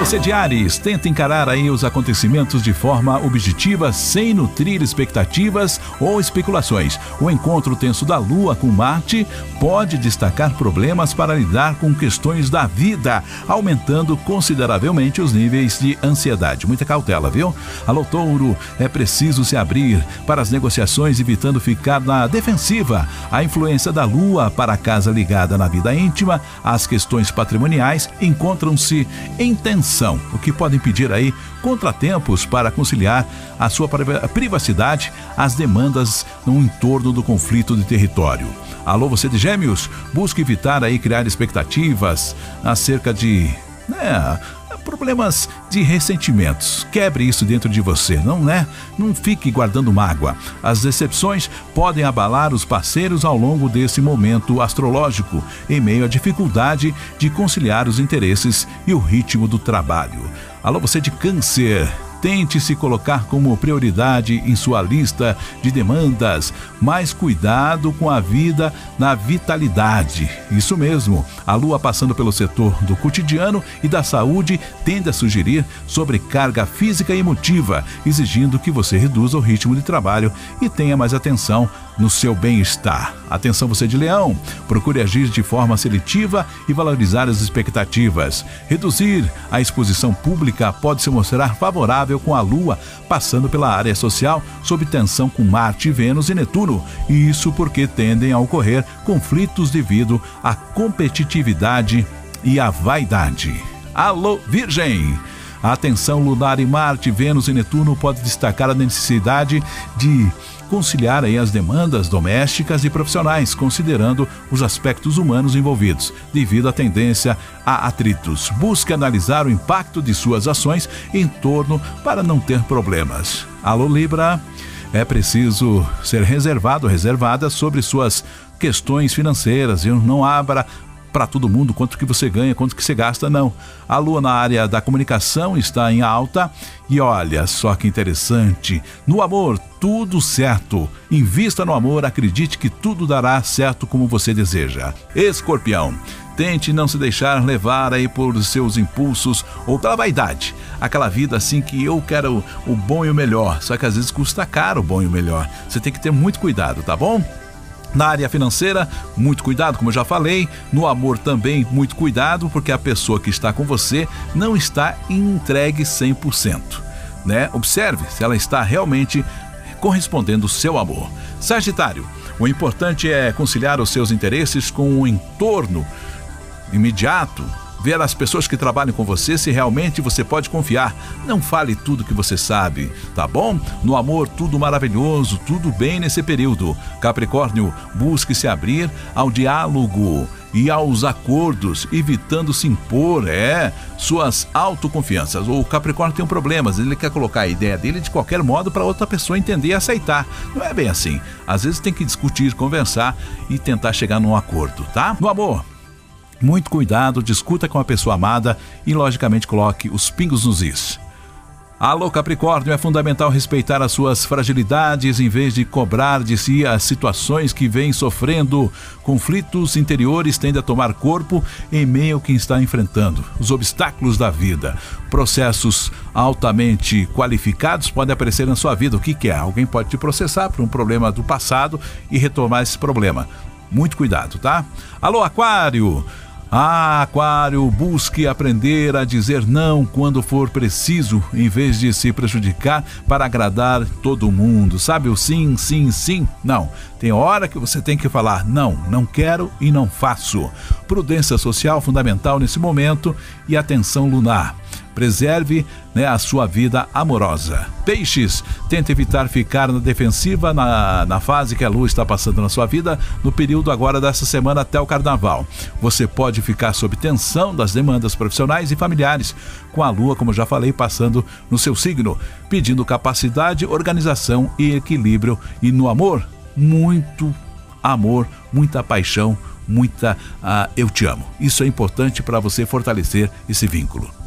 você de tenta encarar aí os acontecimentos de forma objetiva, sem nutrir expectativas ou especulações. O encontro tenso da Lua com Marte pode destacar problemas para lidar com questões da vida, aumentando consideravelmente os níveis de ansiedade. Muita cautela, viu? Alô, Touro, é preciso se abrir para as negociações, evitando ficar na defensiva. A influência da Lua para a casa ligada na vida íntima, as questões patrimoniais encontram-se em tensão, o que pode impedir aí contratempos para conciliar a sua privacidade às demandas no entorno do conflito de território. Alô, você de Gêmeos, busque evitar aí criar expectativas acerca de né, problemas de ressentimentos. Quebre isso dentro de você, não é? Não fique guardando mágoa. As decepções podem abalar os parceiros ao longo desse momento astrológico, em meio à dificuldade de conciliar os interesses e o ritmo do trabalho. Alô, você de câncer. Tente se colocar como prioridade em sua lista de demandas, mas cuidado com a vida na vitalidade. Isso mesmo, a lua passando pelo setor do cotidiano e da saúde tende a sugerir sobrecarga física e emotiva, exigindo que você reduza o ritmo de trabalho e tenha mais atenção no seu bem-estar. Atenção você de leão, procure agir de forma seletiva e valorizar as expectativas. Reduzir a exposição pública pode se mostrar favorável com a Lua passando pela área social sob tensão com Marte, Vênus e Netuno. E isso porque tendem a ocorrer conflitos devido à competitividade e à vaidade. Alô, Virgem! A atenção lunar em Marte, Vênus e Netuno pode destacar a necessidade de conciliar aí as demandas domésticas e profissionais, considerando os aspectos humanos envolvidos, devido à tendência a atritos. Busque analisar o impacto de suas ações em torno para não ter problemas. Alô Libra, é preciso ser reservado, reservada sobre suas questões financeiras. e não abra para todo mundo quanto que você ganha, quanto que você gasta, não. A lua na área da comunicação está em alta e olha só que interessante. No amor, tudo certo. Invista no amor, acredite que tudo dará certo como você deseja. Escorpião, tente não se deixar levar aí por seus impulsos ou pela vaidade. Aquela vida assim que eu quero o bom e o melhor, só que às vezes custa caro o bom e o melhor. Você tem que ter muito cuidado, tá bom? Na área financeira, muito cuidado, como eu já falei. No amor também, muito cuidado, porque a pessoa que está com você não está entregue 100%. Né? Observe se ela está realmente correspondendo ao seu amor. Sagitário, o importante é conciliar os seus interesses com o entorno imediato, ver as pessoas que trabalham com você se realmente você pode confiar. Não fale tudo que você sabe, tá bom? No amor, tudo maravilhoso, tudo bem nesse período. Capricórnio, busque se abrir ao diálogo e aos acordos, evitando se impor, é, suas autoconfianças. O Capricórnio tem um problema, ele quer colocar a ideia dele de qualquer modo para outra pessoa entender e aceitar. Não é bem assim. Às vezes tem que discutir, conversar e tentar chegar num acordo, tá? No amor, muito cuidado, discuta com a pessoa amada e, logicamente, coloque os pingos nos is. Alô Capricórnio, é fundamental respeitar as suas fragilidades em vez de cobrar de si as situações que vem sofrendo. Conflitos interiores tendem a tomar corpo em meio ao que está enfrentando. Os obstáculos da vida. Processos altamente qualificados podem aparecer na sua vida. O que, que é? Alguém pode te processar por um problema do passado e retomar esse problema. Muito cuidado, tá? Alô Aquário! Ah, Aquário, busque aprender a dizer não quando for preciso, em vez de se prejudicar para agradar todo mundo. Sabe o sim, sim, sim? Não. Tem hora que você tem que falar não, não quero e não faço. Prudência social fundamental nesse momento e atenção lunar. Preserve né, a sua vida amorosa. Peixes, tente evitar ficar na defensiva na, na fase que a lua está passando na sua vida, no período agora dessa semana até o carnaval. Você pode ficar sob tensão das demandas profissionais e familiares, com a lua, como já falei, passando no seu signo, pedindo capacidade, organização e equilíbrio. E no amor, muito amor, muita paixão, muita uh, eu te amo. Isso é importante para você fortalecer esse vínculo.